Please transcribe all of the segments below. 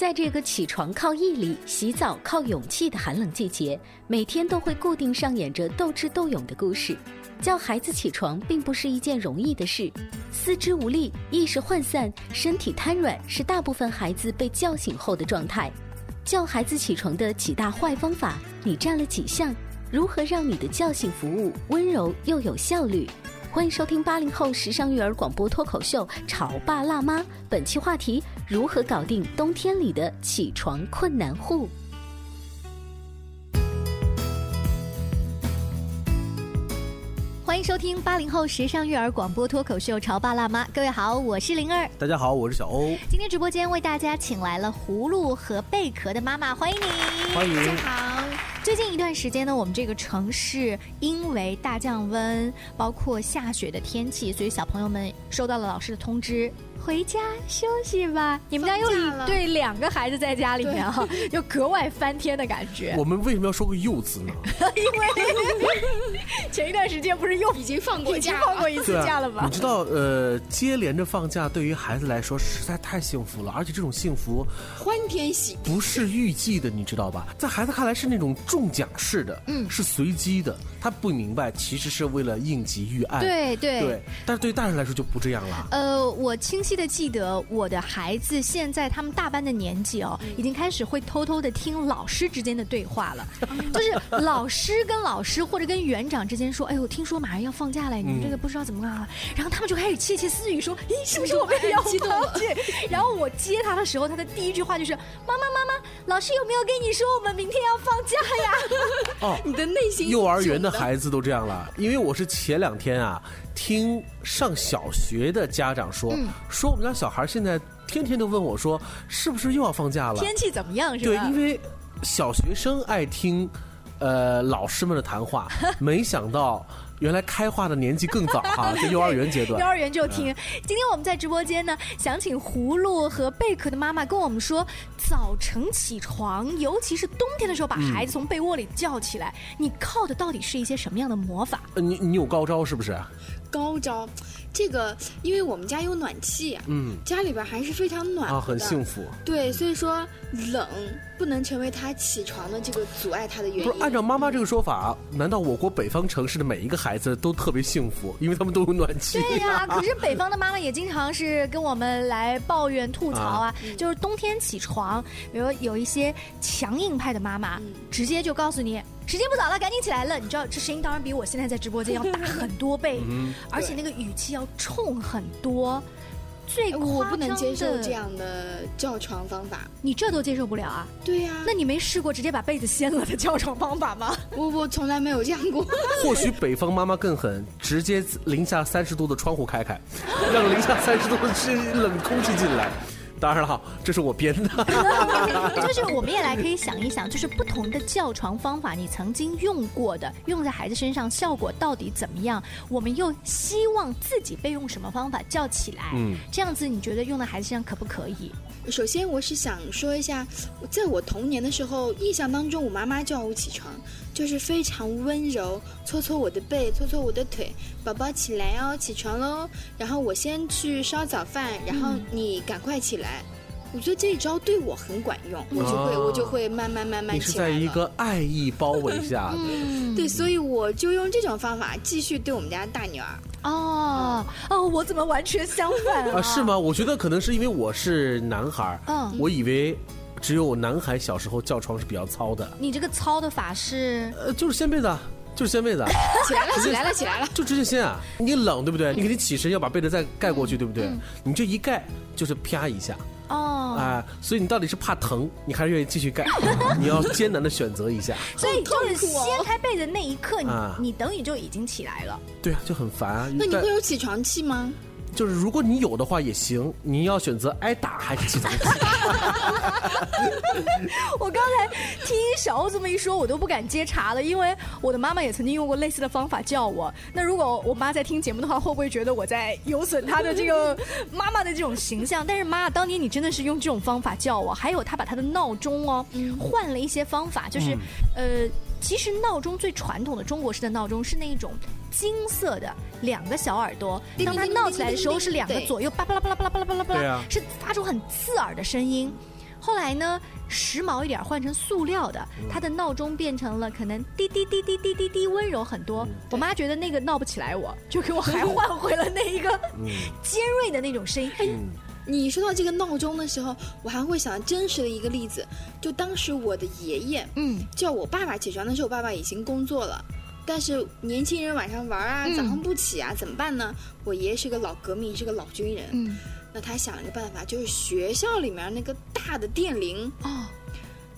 在这个起床靠毅力、洗澡靠勇气的寒冷季节，每天都会固定上演着斗智斗勇的故事。叫孩子起床并不是一件容易的事，四肢无力、意识涣散、身体瘫软是大部分孩子被叫醒后的状态。叫孩子起床的几大坏方法，你占了几项？如何让你的叫醒服务温柔又有效率？欢迎收听八零后时尚育儿广播脱口秀《潮爸辣妈》，本期话题：如何搞定冬天里的起床困难户。欢迎收听八零后时尚育儿广播脱口秀《潮爸辣妈》，各位好，我是灵儿，大家好，我是小欧。今天直播间为大家请来了葫芦和贝壳的妈妈，欢迎你，欢迎，大家好。最近一段时间呢，我们这个城市因为大降温，包括下雪的天气，所以小朋友们收到了老师的通知。回家休息吧。你们家又对两个孩子在家里面哈，又 格外翻天的感觉。我们为什么要说个“又”字呢？因为前一段时间不是又已经放过假，放过一次假了吧？你知道，呃，接连着放假对于孩子来说实在太幸福了，而且这种幸福欢天喜不是预计的，你知道吧？在孩子看来是那种中奖式的，嗯，是随机的。他不明白，其实是为了应急预案。对对对，但是对大人来说就不这样了。呃，我清晰。记得记得我的孩子现在他们大班的年纪哦，已经开始会偷偷的听老师之间的对话了，就是老师跟老师或者跟园长之间说：“哎呦，听说马上要放假了，你们这个不知道怎么啊？”然后他们就开始窃窃私语说：“咦，是不是我们要放假？”然后我接他的时候，他的第一句话就是：“妈妈妈妈，老师有没有跟你说我们明天要放假呀？”哦，你的内心幼儿园的孩子都这样了，因为我是前两天啊。听上小学的家长说，说我们家小孩现在天天都问我说，是不是又要放假了？天气怎么样？是吧？对，因为小学生爱听，呃，老师们的谈话。没想到。原来开化的年纪更早哈，在幼儿园阶段。幼儿园就听。今天我们在直播间呢，想请葫芦和贝壳的妈妈跟我们说，早晨起床，尤其是冬天的时候，把孩子从被窝里叫起来，你靠的到底是一些什么样的魔法？呃你你有高招是不是？高招，这个因为我们家有暖气，嗯，家里边还是非常暖啊，很幸福。对，所以说冷不能成为他起床的这个阻碍他的原因。不是按照妈妈这个说法，难道我国北方城市的每一个孩子都特别幸福，因为他们都有暖气？对呀，可是北方的妈妈也经常是跟我们来抱怨吐槽啊，就是冬天起床，比如有一些强硬派的妈妈，直接就告诉你。时间不早了，赶紧起来了！你知道这声音当然比我现在在直播间要大很多倍，而且那个语气要冲很多。最我不能接受这样的叫床方法，你这都接受不了啊？对呀，那你没试过直接把被子掀了的叫床方法吗？我我从来没有这样过。或许北方妈妈更狠，直接零下三十度的窗户开开，让零下三十度的冷空气进来。当然了，这是我编的。就是我们也来可以想一想，就是不同的叫床方法，你曾经用过的，用在孩子身上效果到底怎么样？我们又希望自己被用什么方法叫起来？嗯，这样子你觉得用在孩子身上可不可以？首先，我是想说一下，在我童年的时候，印象当中，我妈妈叫我起床。就是非常温柔，搓搓我的背，搓搓我的腿，宝宝起来哦，起床喽。然后我先去烧早饭，然后你赶快起来。我觉得这一招对我很管用，我就会、哦我就会慢慢慢慢起来了。在一个爱意包围下，嗯对，所以我就用这种方法继续对我们家大女儿。哦哦，我怎么完全相反啊，是？吗？我觉得可能是因为我是男孩儿，嗯我以为只有男孩小时候叫床是比较糙的，你这个糙的法是呃，就是掀被子，啊，就是掀被子，啊 起来了，起来了，起来了！就直接掀啊。你冷对不对？你肯定起身要把被子再盖过去，对不对？你这一盖就是啪一下，哦，啊，所以你到底是怕疼，你还是愿意继续盖？你要艰难的选择一下。所以就是掀开被子那一刻，你啊你等于就已经起来了。对啊，就很烦啊。那你会有起床气吗？就是如果你有的话也行，你要选择挨打还是起床气？我刚才听小欧这么一说，我都不敢接茬了，因为我的妈妈也曾经用过类似的方法叫我。那如果我妈在听节目的话，会不会觉得我在有损她的这个妈妈的这种形象？但是妈，当年你真的是用这种方法叫我，还有她把她的闹钟哦换了一些方法，就是、呃，其实闹钟最传统的中国式的闹钟是那一种。金色的两个小耳朵，当它闹起来的时候是两个左右叭叭啦叭啦叭啦叭啦叭啦叭啦对啊，是发出很刺耳的声音。后来呢，时髦一点，换成塑料的，它的闹钟变成了可能滴滴滴滴滴滴滴温柔很多。我妈觉得那个闹不起来我，就给我还换回了那一个尖锐的那种声音。你说到这个闹钟的时候，我还会想真实的一个例子，就当时我的爷爷嗯叫我爸爸起床的时候，我爸爸已经工作了。但是年轻人晚上玩啊，嗯早上不起啊，怎么办呢？我爷爷是个老革命，是个老军人。嗯，那他想了个办法，就是学校里面那个大的电铃，哦，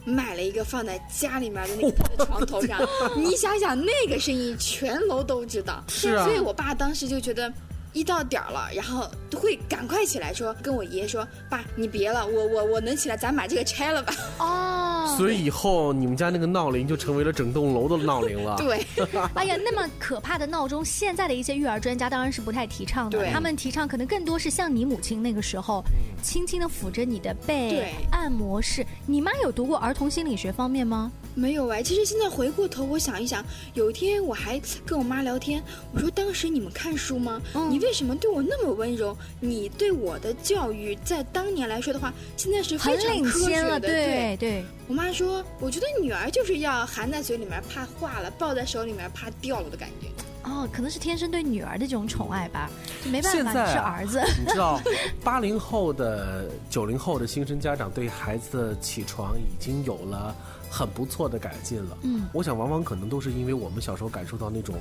买了一个放在家里面的那个床头上。你想想，那个声音全楼都知道。是啊所以我爸当时就觉得。一到点儿了，然后会赶快起来说，跟我爷爷说：“爸，你别了，我我我能起来，咱把这个拆了吧。哦，所以以后你们家那个闹铃就成为了整栋楼的闹铃了。对，哎呀，那么可怕的闹钟，现在的一些育儿专家当然是不太提倡的。对他们提倡可能更多是像你母亲那个时候，轻轻的抚着你的背对，按摩式。你妈有读过儿童心理学方面吗？没有哎。其实现在回过头，我想一想，有一天我还跟我妈聊天，我说当时你们看书吗？嗯你为什么对我那么温柔？你对我的教育，在当年来说的话，现在是非常科学，的。对对。我妈说，我觉得女儿就是要含在嘴里面怕化了，抱在手里面怕掉了的感觉。哦，可能是天生对女儿的这种宠爱吧，就没办法，是儿子。你知道，八零后的、九零后的新生家长对孩子的起床已经有了很不错的改进了。嗯，我想往往可能都是因为我们小时候感受到那种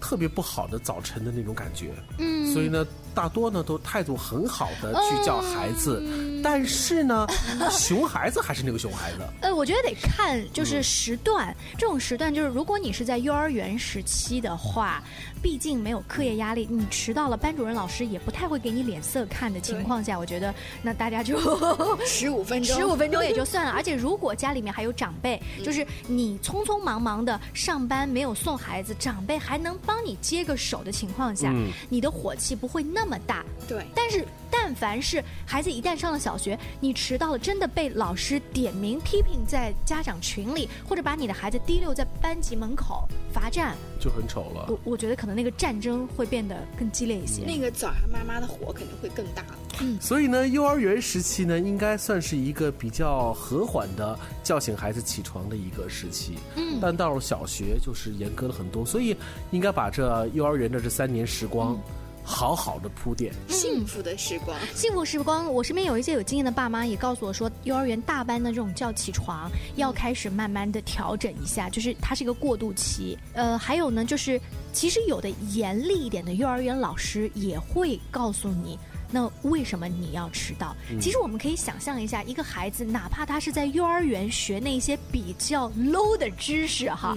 特别不好的早晨的那种感觉，嗯，所以呢，大多呢都态度很好的去叫孩子，嗯。但是呢，熊孩子还是那个熊孩子。呃，我觉得得看就是时段，这种时段就是如果你是在幼儿园时期的话，毕竟没有课业压力，你迟到了，班主任老师也不太会给你脸色看的情况下，我觉得那大家就 十五分钟，十五分钟也就算了。而且如果家里面还有长辈，就是你匆匆忙忙的上班没有送孩子，长辈还能帮你接个手的情况下，嗯。你的火气不会那么大。对，但是，但凡是孩子一旦上了小学，你迟到了，真的被老师点名批评在家长群里，或者把你的孩子提溜在班级门口罚站，就很丑了。我我觉得可能那个战争会变得更激烈一些。那个早上妈妈的火肯定会更大嗯。所以呢，幼儿园时期呢，应该算是一个比较和缓的叫醒孩子起床的一个时期。嗯但到了小学就是严格了很多，所以应该把这幼儿园的这三年时光，好好的铺垫。幸福的时光，幸福时光，我身边有一些有经验的爸妈也告诉我说，幼儿园大班的这种叫起床要开始慢慢的调整一下，就是它是一个过渡期。呃，还有呢，就是其实有的严厉一点的幼儿园老师也会告诉你。那为什么你要迟到？其实我们可以想象一下，一个孩子，哪怕他是在幼儿园学那些比较 low 的知识哈，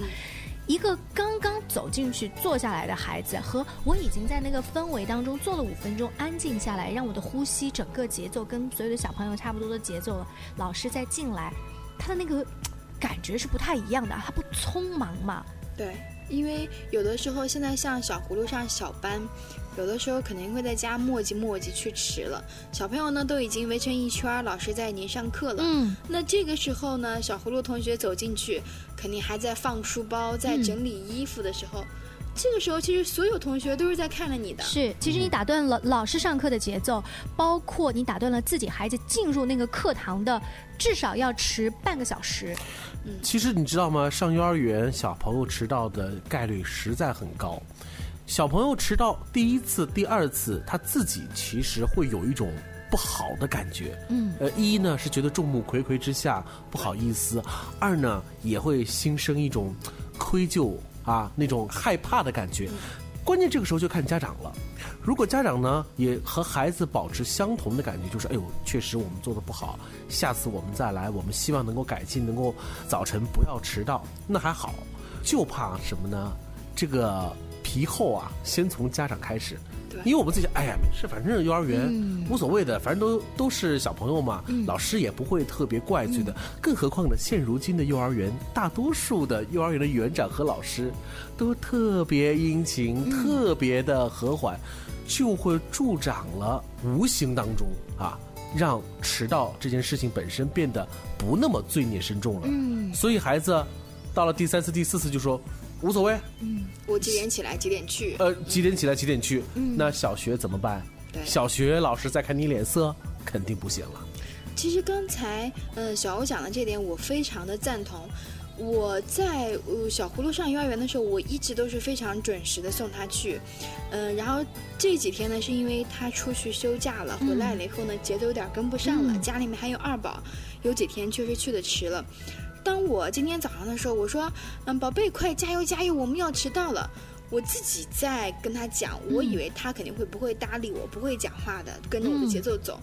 一个刚刚走进去坐下来的孩子，和我已经在那个氛围当中坐了五分钟，安静下来，让我的呼吸整个节奏跟所有的小朋友差不多的节奏了。老师再进来，他的那个感觉是不太一样的，他不匆忙嘛。对，因为有的时候现在像小葫芦上小班，有的时候肯定会在家磨叽磨叽去迟了。小朋友呢都已经围成一圈，老师在已经上课了。嗯，那这个时候呢，小葫芦同学走进去，肯定还在放书包，在整理衣服的时候，这个时候其实所有同学都是在看着你的。是，其实你打断了老师上课的节奏，包括你打断了自己孩子进入那个课堂的，至少要迟半个小时。嗯其实你知道吗？上幼儿园小朋友迟到的概率实在很高。小朋友迟到第一次、第二次，他自己其实会有一种不好的感觉。嗯，呃，一呢是觉得众目睽睽之下不好意思，二呢也会心生一种愧疚啊那种害怕的感觉。关键这个时候就看家长了。如果家长呢也和孩子保持相同的感觉，就是哎呦，确实我们做的不好，下次我们再来，我们希望能够改进，能够早晨不要迟到，那还好。就怕什么呢？这个皮厚啊，先从家长开始。对因为我们自己，哎呀，没事，反正幼儿园、无所谓的，反正都都是小朋友嘛，老师也不会特别怪罪的。更何况呢，现如今的幼儿园，大多数的幼儿园的园长和老师都特别殷勤，特别的和缓，就会助长了无形当中啊，让迟到这件事情本身变得不那么罪孽深重了。嗯，所以孩子到了第三次、第四次就说无所谓，嗯我几点起来，几点去？呃，几点起来几点去？嗯那小学怎么办？对小学老师再看你脸色，肯定不行了。其实刚才，呃，小欧讲的这点，我非常的赞同。我在呃小葫芦上幼儿园的时候，我一直都是非常准时的送他去，嗯、然后这几天呢，是因为他出去休假了，回来了以后呢，节奏有点跟不上了，家里面还有二宝，有几天确实去的迟了。当我今天早上的时候，我说，嗯，宝贝，快加油加油，我们要迟到了。我自己在跟他讲，我以为他肯定会不会搭理我，不会讲话的，跟着我的节奏走。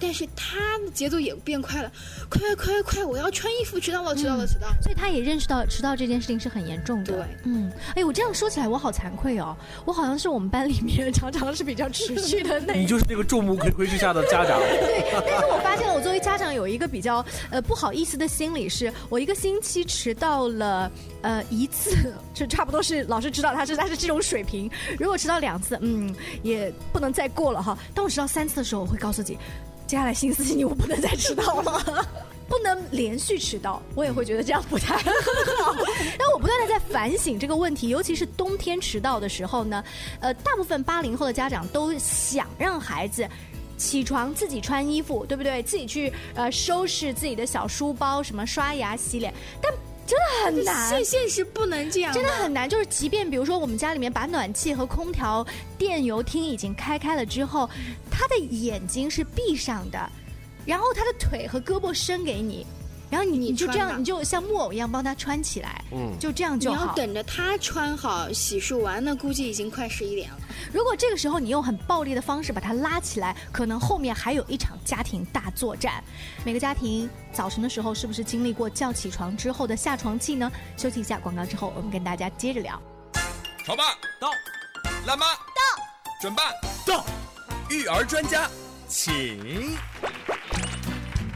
但是他的节奏也变快了，快快快！我要穿衣服，迟到了，迟到了，迟到了。所以他也认识到迟到这件事情是很严重的。对，嗯，哎，我这样说起来，我好惭愧哦，我好像是我们班里面常常是比较持续的那 你就是那个众目睽睽之下的家长。对，但是我发现我作为家长有一个比较呃不好意思的心理是，我一个星期迟到了呃一次，就差不多是老师知道他是他是这种水平。如果迟到两次，嗯，也不能再过了哈。当我迟到三次的时候，我会告诉自己，接下来新四期我不能再迟到了。不能连续迟到，我也会觉得这样不太好。然后我不断的在反省这个问题，尤其是冬天迟到的时候呢，呃，大部分八零后的家长都想让孩子。起床自己穿衣服，对不对？自己去呃收拾自己的小书包，什么刷牙洗脸，但真的很难。现现实不能这样，真的很难，就是即便比如说我们家里面把暖气和空调、电油汀已经开开了之后，他的眼睛是闭上的，然后他的腿和胳膊伸给你，然后你就这样，你就像木偶一样帮他穿起来，嗯就这样就好你要。等着他穿好、洗漱完，那估计已经快十一点了。如果这个时候你用很暴力的方式把他拉起来，可能后面还有一场家庭大作战。每个家庭早晨的时候是不是经历过叫起床之后的下床气呢？休息一下广告之后，我们跟大家接着聊。潮爸到，辣妈到，准爸到，育儿专家，请。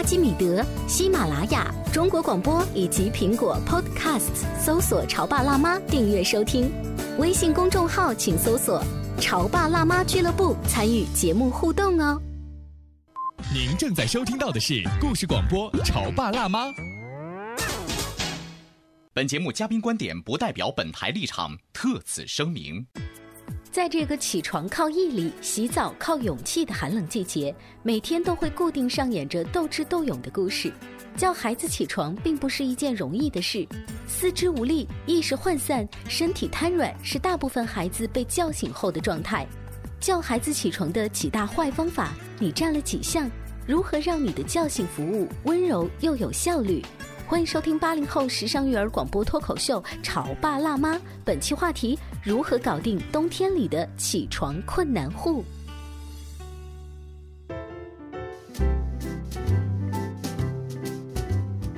阿基米德、喜马拉雅、中国广播以及苹果 Podcasts，搜索“潮爸辣妈”订阅收听。微信公众号请搜索“潮爸辣妈俱乐部”，参与节目互动哦。您正在收听到的是故事广播《潮爸辣妈》。本节目嘉宾观点不代表本台立场，特此声明。在这个起床靠毅力、洗澡靠勇气的寒冷季节，每天都会固定上演着斗智斗勇的故事。叫孩子起床并不是一件容易的事，四肢无力、意识涣散、身体瘫软是大部分孩子被叫醒后的状态。叫孩子起床的几大坏方法，你占了几项？如何让你的叫醒服务温柔又有效率？欢迎收听八零后时尚育儿广播脱口秀《潮爸辣妈》，本期话题：如何搞定冬天里的起床困难户？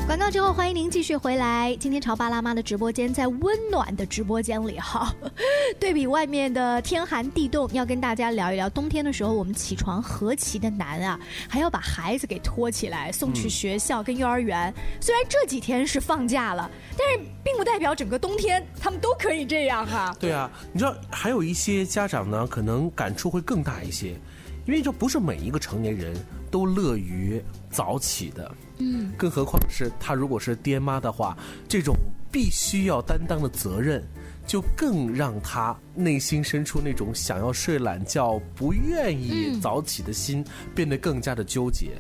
广告之后，欢迎您继续回来。今天潮爸辣妈的直播间在温暖的直播间里哈，对比外面的天寒地冻，要跟大家聊一聊冬天的时候我们起床何其的难啊，还要把孩子给拖起来送去学校跟幼儿园。虽然这几天是放假了，但是并不代表整个冬天他们都可以这样哈。对啊，你知道还有一些家长呢，可能感触会更大一些，因为这不是每一个成年人都乐于早起的。嗯，更何况是他如果是爹妈的话，这种必须要担当的责任，就更让他内心深处那种想要睡懒觉、不愿意早起的心变得更加的纠结。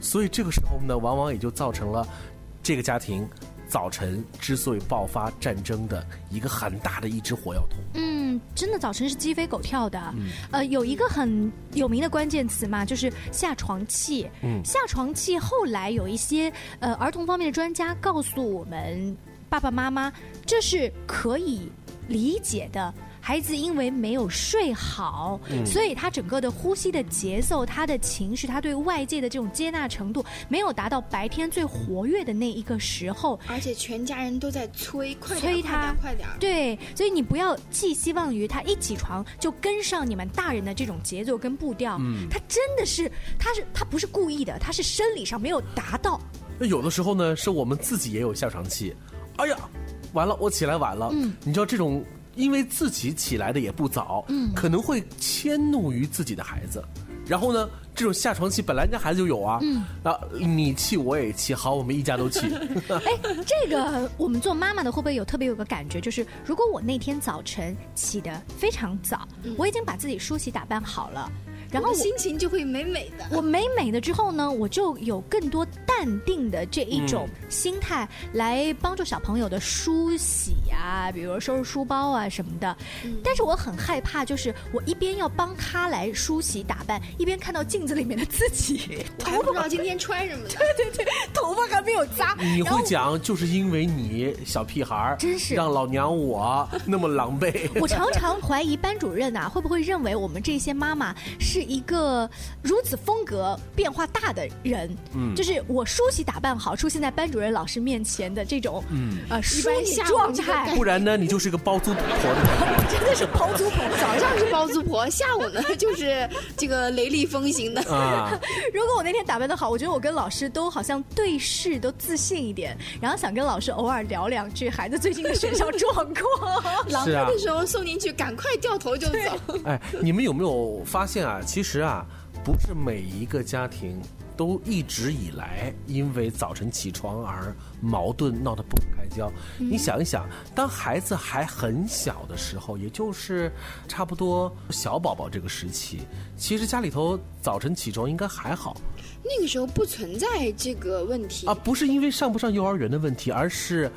所以这个时候呢，往往也就造成了这个家庭早晨之所以爆发战争的一个很大的一只火药桶。嗯，真的早晨是鸡飞狗跳的。呃，有一个很有名的关键词嘛，就是下床气。嗯下床气后来有一些呃儿童方面的专家告诉我们爸爸妈妈，这是可以理解的。孩子因为没有睡好，所以他整个的呼吸的节奏、他的情绪、他对外界的这种接纳程度，没有达到白天最活跃的那一个时候。而且全家人都在催，快点，催他快点，快点。对，所以你不要寄希望于他一起床就跟上你们大人的这种节奏跟步调。嗯，他真的是，他是他不是故意的，他是生理上没有达到。那有的时候呢，是我们自己也有下床气。哎呀，完了，我起来晚了。嗯，你知道这种因为自己起来的也不早，嗯，可能会迁怒于自己的孩子。然后呢，这种下床气本来人家孩子就有啊，嗯，啊，你气我也气，好，我们一家都气。哎，这个我们做妈妈的会不会有特别有个感觉，就是如果我那天早晨起得非常早，我已经把自己梳洗打扮好了。然后心情就会美美的。我美美的之后呢，我就有更多淡定的这一种心态来帮助小朋友的梳洗啊，比如收拾书包啊什么的。但是我很害怕，就是我一边要帮他来梳洗打扮，一边看到镜子里面的自己，我还不知道今天穿什么呢。对对对，头发还没有扎。你会讲，就是因为你小屁孩儿，真是让老娘我那么狼狈。我常常怀疑班主任啊，会不会认为我们这些妈妈是一个如此风格变化大的人？嗯，就是我梳洗打扮好，出现在班主任老师面前的这种，嗯，呃，淑女下状态，不然呢，你就是个包租婆的。真的是包租婆。早上是包租婆，下午呢就是这个雷厉风行的。啊，如果我那天打扮的好，我觉得我跟老师都好像对视都自信一点，然后想跟老师偶尔聊两句孩子最近的学校状况。狼是啊狈的时候送进去，赶快掉头就走。哎，你们有没有发现啊？其实啊，不是每一个家庭都一直以来因为早晨起床而矛盾闹得不可开交。你想一想，当孩子还很小的时候，也就是差不多小宝宝这个时期，其实家里头早晨起床应该还好那个时候不存在这个问题啊，不是因为上不上幼儿园的问题，而是。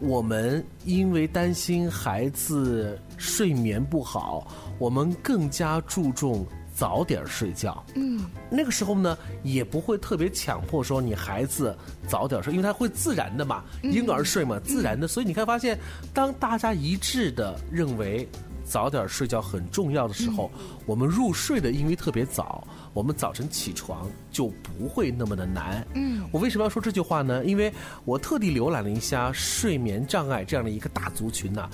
我们因为担心孩子睡眠不好，我们更加注重早点睡觉。嗯，那个时候呢，也不会特别强迫说你孩子早点睡，因为他会自然的嘛，婴儿睡嘛，自然的。所以你看，发现当大家一致的认为早点睡觉很重要的时候，我们入睡的因为特别早，我们早晨起床就不会那么的难。嗯，我为什么要说这句话呢？因为我特地浏览了一下睡眠障碍这样的一个大族群呐、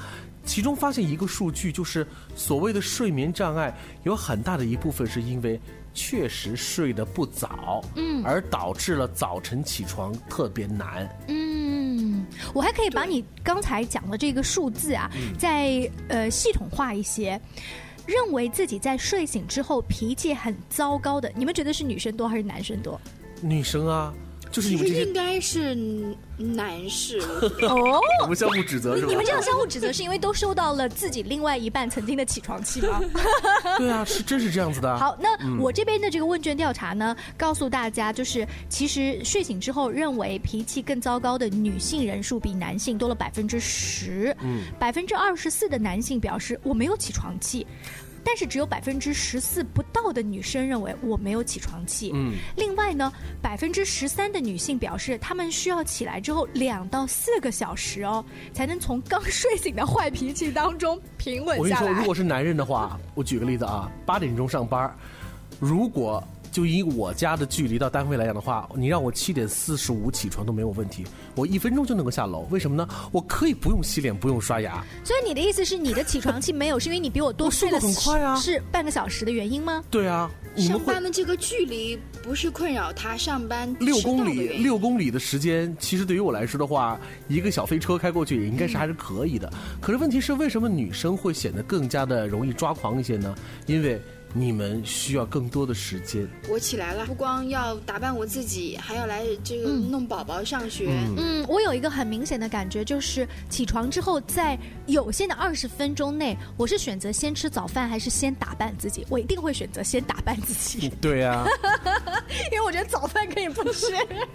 其中发现一个数据，就是所谓的睡眠障碍，有很大的一部分是因为确实睡得不早，嗯，而导致了早晨起床特别难。嗯，我还可以把你刚才讲的这个数字啊，再呃系统化一些。认为自己在睡醒之后脾气很糟糕的，你们觉得是女生多还是男生多？女生啊，就是你们这些应，该是男士，哦，我们相互指责是吧？你们这样相互指责，是因为都收到了自己另外一半曾经的起床气吗？对啊，是真是这样子的。好，那我这边的这个问卷调查呢，告诉大家，就是其实睡醒之后认为脾气更糟糕的女性人数比男性多了百分之十，嗯，百分之二十四的男性表示我没有起床气。但是只有百分之十四不到的女生认为我没有起床气。嗯，另外呢，百分之十三的女性表示，她们需要起来之后两到四个小时哦，才能从刚睡醒的坏脾气当中平稳下来我跟你说，如果是男人的话，我举个例子啊，八点钟上班，如果就以我家的距离到单位来讲的话，你让我七点四十五起床都没有问题，我一分钟就能够下楼。为什么呢？我可以不用洗脸，不用刷牙。所以你的意思是你的起床气没有，是因为你比我多睡了很快啊，是半个小时的原因吗？对啊，上班的这个距离不是困扰他上班六公里，六公里的时间，其实对于我来说的话，一个小飞车开过去也应该是还是可以的。可是问题是，为什么女生会显得更加的容易抓狂一些呢？因为。你们需要更多的时间。我起来了，不光要打扮我自己，还要来这个弄宝宝上学。嗯，我有一个很明显的感觉，就是起床之后，在有限的二十分钟内，我是选择先吃早饭还是先打扮自己？我一定会选择先打扮自己。对啊，因为我觉得早饭可以不吃。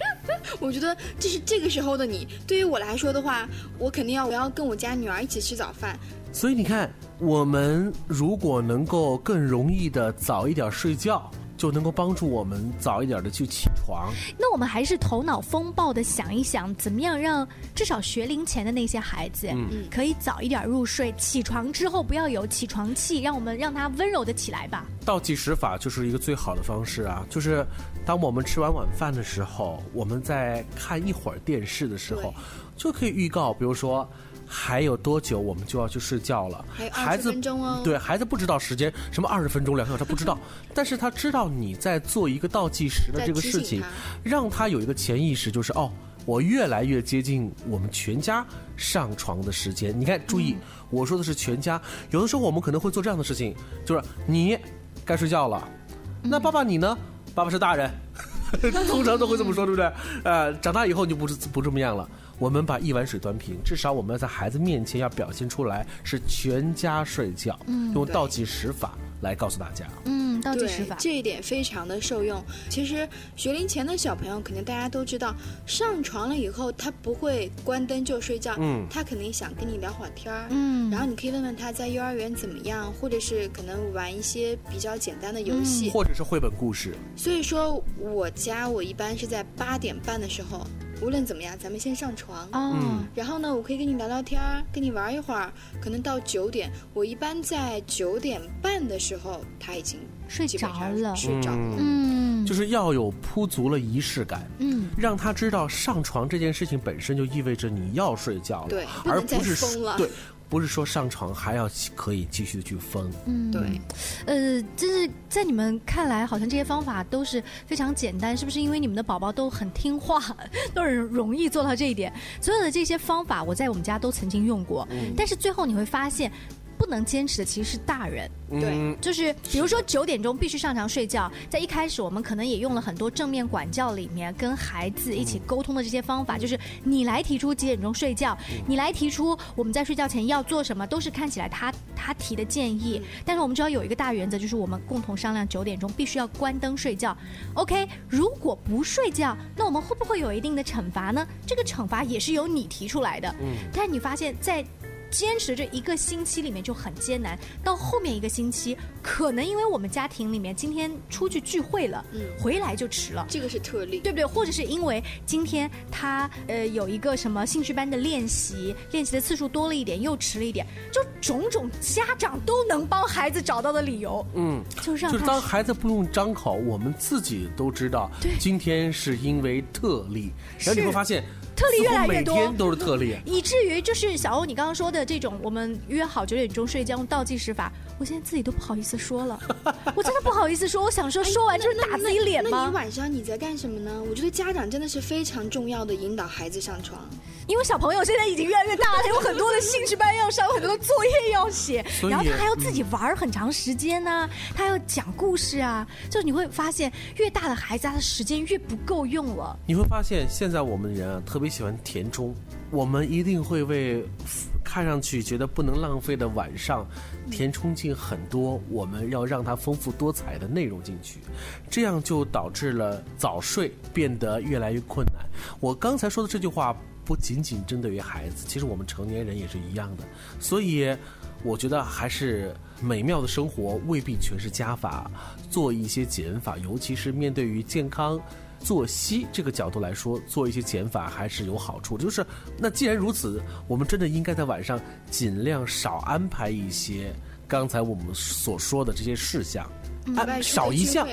我觉得这是这个时候的你。对于我来说的话，我肯定要我要跟我家女儿一起吃早饭。所以你看，我们如果能够更容易的早一点睡觉，就能够帮助我们早一点的去起床。那我们还是头脑风暴的想一想，怎么样让至少学龄前的那些孩子，嗯，可以早一点入睡，起床之后不要有起床气，让我们让他温柔的起来吧。倒计时法就是一个最好的方式啊，就是当我们吃完晚饭的时候，我们在看一会儿电视的时候，就可以预告，比如说。还有多久我们就要去睡觉了？还有二十分钟哦。对孩子不知道时间，什么二十分钟、两小时他不知道，但是他知道你在做一个倒计时的这个事情，让他有一个潜意识，就是哦，我越来越接近我们全家上床的时间。你看，注意，我说的是全家。有的时候我们可能会做这样的事情，就是你该睡觉了，那爸爸你呢？爸爸是大人，通常都会这么说，对不对？呃，长大以后就不是不这么样了。我们把一碗水端平，至少我们要在孩子面前要表现出来是全家睡觉，用倒计时法来告诉大家。嗯，倒计时法这一点非常的受用。其实学龄前的小朋友，肯定大家都知道，上床了以后他不会关灯就睡觉，嗯，他肯定想跟你聊会儿天儿，嗯，然后你可以问问他在幼儿园怎么样，或者是可能玩一些比较简单的游戏，或者是绘本故事。所以说，我家我一般是在八点半的时候。无论怎么样，咱们先上床。嗯，然后呢，我可以跟你聊聊天儿，跟你玩一会儿。可能到九点，我一般在九点半的时候，他已经睡着了，睡着了。嗯，就是要有铺足了仪式感。嗯，让他知道上床这件事情本身就意味着你要睡觉了，对，而不是疯了。对。不是说上床还要可以继续的去分，嗯，对，呃，就是在你们看来，好像这些方法都是非常简单，是不是？因为你们的宝宝都很听话，都很容易做到这一点。所有的这些方法，我在我们家都曾经用过，但是最后你会发现。不能坚持的其实是大人，对，就是比如说九点钟必须上床睡觉，在一开始我们可能也用了很多正面管教里面跟孩子一起沟通的这些方法，就是你来提出几点钟睡觉，你来提出我们在睡觉前要做什么，都是看起来他他提的建议。但是我们知道有一个大原则，就是我们共同商量九点钟必须要关灯睡觉。OK，如果不睡觉，那我们会不会有一定的惩罚呢？这个惩罚也是由你提出来的。嗯，但是你发现，在坚持这一个星期里面就很艰难，到后面一个星期，可能因为我们家庭里面今天出去聚会了，嗯，回来就迟了，这个是特例，对不对？或者是因为今天他呃有一个什么兴趣班的练习，练习的次数多了一点，又迟了一点，就种种家长都能帮孩子找到的理由，嗯，就让就是当孩子不用张口，我们自己都知道，对，今天是因为特例，然后你会发现。特例越来越多，每天都是特例，以至于就是小欧你刚刚说的这种，我们约好九点钟睡觉用倒计时法，我现在自己都不好意思说了，我真的不好意思说，我想说说完就是打自己脸吗？那你晚上你在干什么呢？我觉得家长真的是非常重要的引导孩子上床。因为小朋友现在已经越来越大了，他有很多的兴趣班要上，有很多的作业要写，然后他还要自己玩很长时间呢，他要讲故事啊，就是你会发现，越大的孩子他的时间越不够用了。你会发现，现在我们人啊特别喜欢填充，我们一定会为看上去觉得不能浪费的晚上填充进很多我们要让它丰富多彩的内容进去，这样就导致了早睡变得越来越困难。我刚才说的这句话。不仅仅针对于孩子，其实我们成年人也是一样的。所以，我觉得还是美妙的生活未必全是加法，做一些减法，尤其是面对于健康作息这个角度来说，做一些减法还是有好处。就是那既然如此，我们真的应该在晚上尽量少安排一些刚才我们所说的这些事项，安少一项。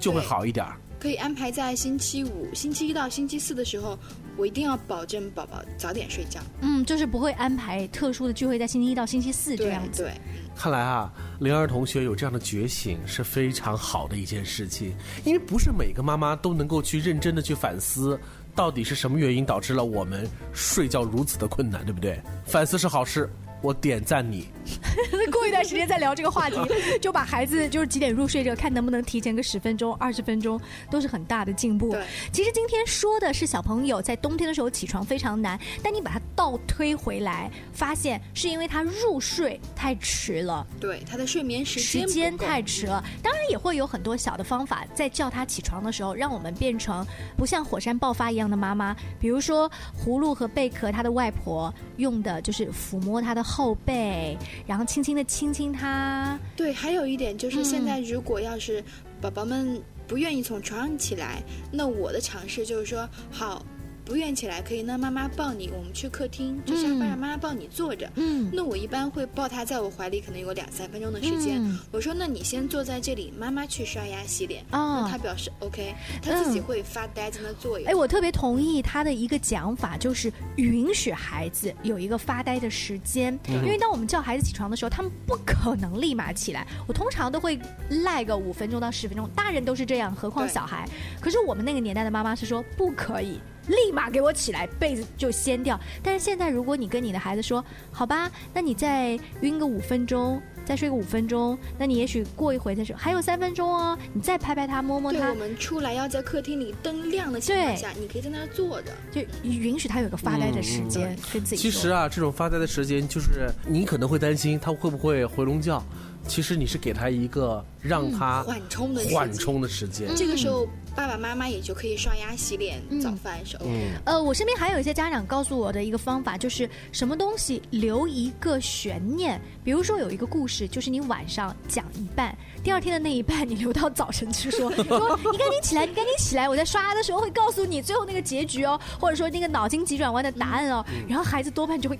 就会好一点。可以安排在星期五、星期一到星期四的时候，我一定要保证宝宝早点睡觉。嗯，就是不会安排特殊的聚会在星期一到星期四这样子。对，看来啊，灵儿同学有这样的觉醒是非常好的一件事情，因为不是每个妈妈都能够去认真的去反思，到底是什么原因导致了我们睡觉如此的困难，对不对？反思是好事。我点赞你。过一段时间再聊这个话题，就把孩子就是几点入睡这个，看能不能提前个十分钟、二十分钟，都是很大的进步。其实今天说的是小朋友在冬天的时候起床非常难，但你把它倒推回来，发现是因为他入睡太迟了。对，他的睡眠时间时间太迟了。当然也会有很多小的方法，在叫他起床的时候，让我们变成不像火山爆发一样的妈妈。比如说，葫芦和贝壳他的外婆用的就是抚摸他的。后背，然后轻轻的亲亲他。对，还有一点就是，现在如果要是宝宝们不愿意从床上起来，那我的尝试就是说，好。不愿起来可以，那妈妈抱你，我们去客厅，就沙发让妈妈抱你坐着。嗯，那我一般会抱他在我怀里，可能有两三分钟的时间。我说，那你先坐在这里，妈妈去刷牙洗脸。哦，他表示 OK，他自己会发呆在那坐一会。哎，我特别同意他的一个讲法，就是允许孩子有一个发呆的时间。因为当我们叫孩子起床的时候，他们不可能立马起来。我通常都会赖个五分钟到十分钟，大人都是这样，何况小孩。可是我们那个年代的妈妈是说不可以。立马给我起来，被子就掀掉。但是现在，如果你跟你的孩子说：“好吧，那你再晕个五分钟，再睡个五分钟，那你也许过一会再睡，还有三分钟哦，你再拍拍他，摸摸他。”我们出来要在客厅里灯亮的情况下，你可以在那儿坐着，就允许他有个发呆的时间，跟自己。其实啊，这种发呆的时间，就是你可能会担心他会不会回笼觉。其实你是给他一个让他缓冲的缓冲的时间，这个时候爸爸妈妈也就可以刷牙、洗脸、早饭什么。呃，我身边还有一些家长告诉我的一个方法，就是什么东西留一个悬念，比如说有一个故事，就是你晚上讲一半，第二天的那一半你留到早晨去说，说你赶紧起来，你赶紧起来，我在刷牙的时候会告诉你最后那个结局哦，或者说那个脑筋急转弯的答案哦，然后孩子多半就会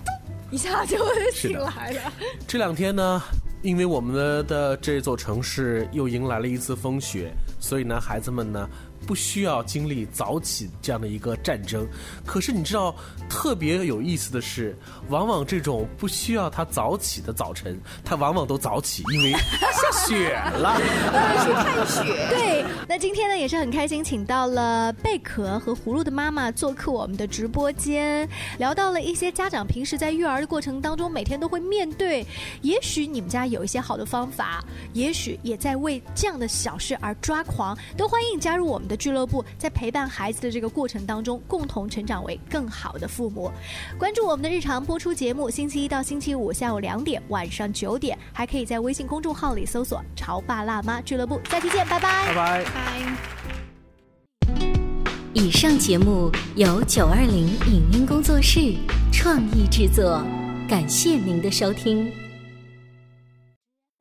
一下就会醒来了。这两天呢？因为我们的这座城市又迎来了一次风雪，所以呢，孩子们呢。不需要经历早起这样的一个战争，可是你知道特别有意思的是，往往这种不需要他早起的早晨，他往往都早起，因为雪了，去看雪。对，那今天呢也是很开心，请到了贝壳和葫芦的妈妈做客我们的直播间，聊到了一些家长平时在育儿的过程当中每天都会面对，也许你们家有一些好的方法，也许也在为这样的小事而抓狂，都欢迎加入我们的。俱乐部在陪伴孩子的这个过程当中，共同成长为更好的父母。关注我们的日常播出节目，星期一到星期五下午两点、晚上九点，还可以在微信公众号里搜索“潮爸辣妈俱乐部”。下期见，拜拜，拜拜，拜。以上节目由九二零影音工作室创意制作，感谢您的收听。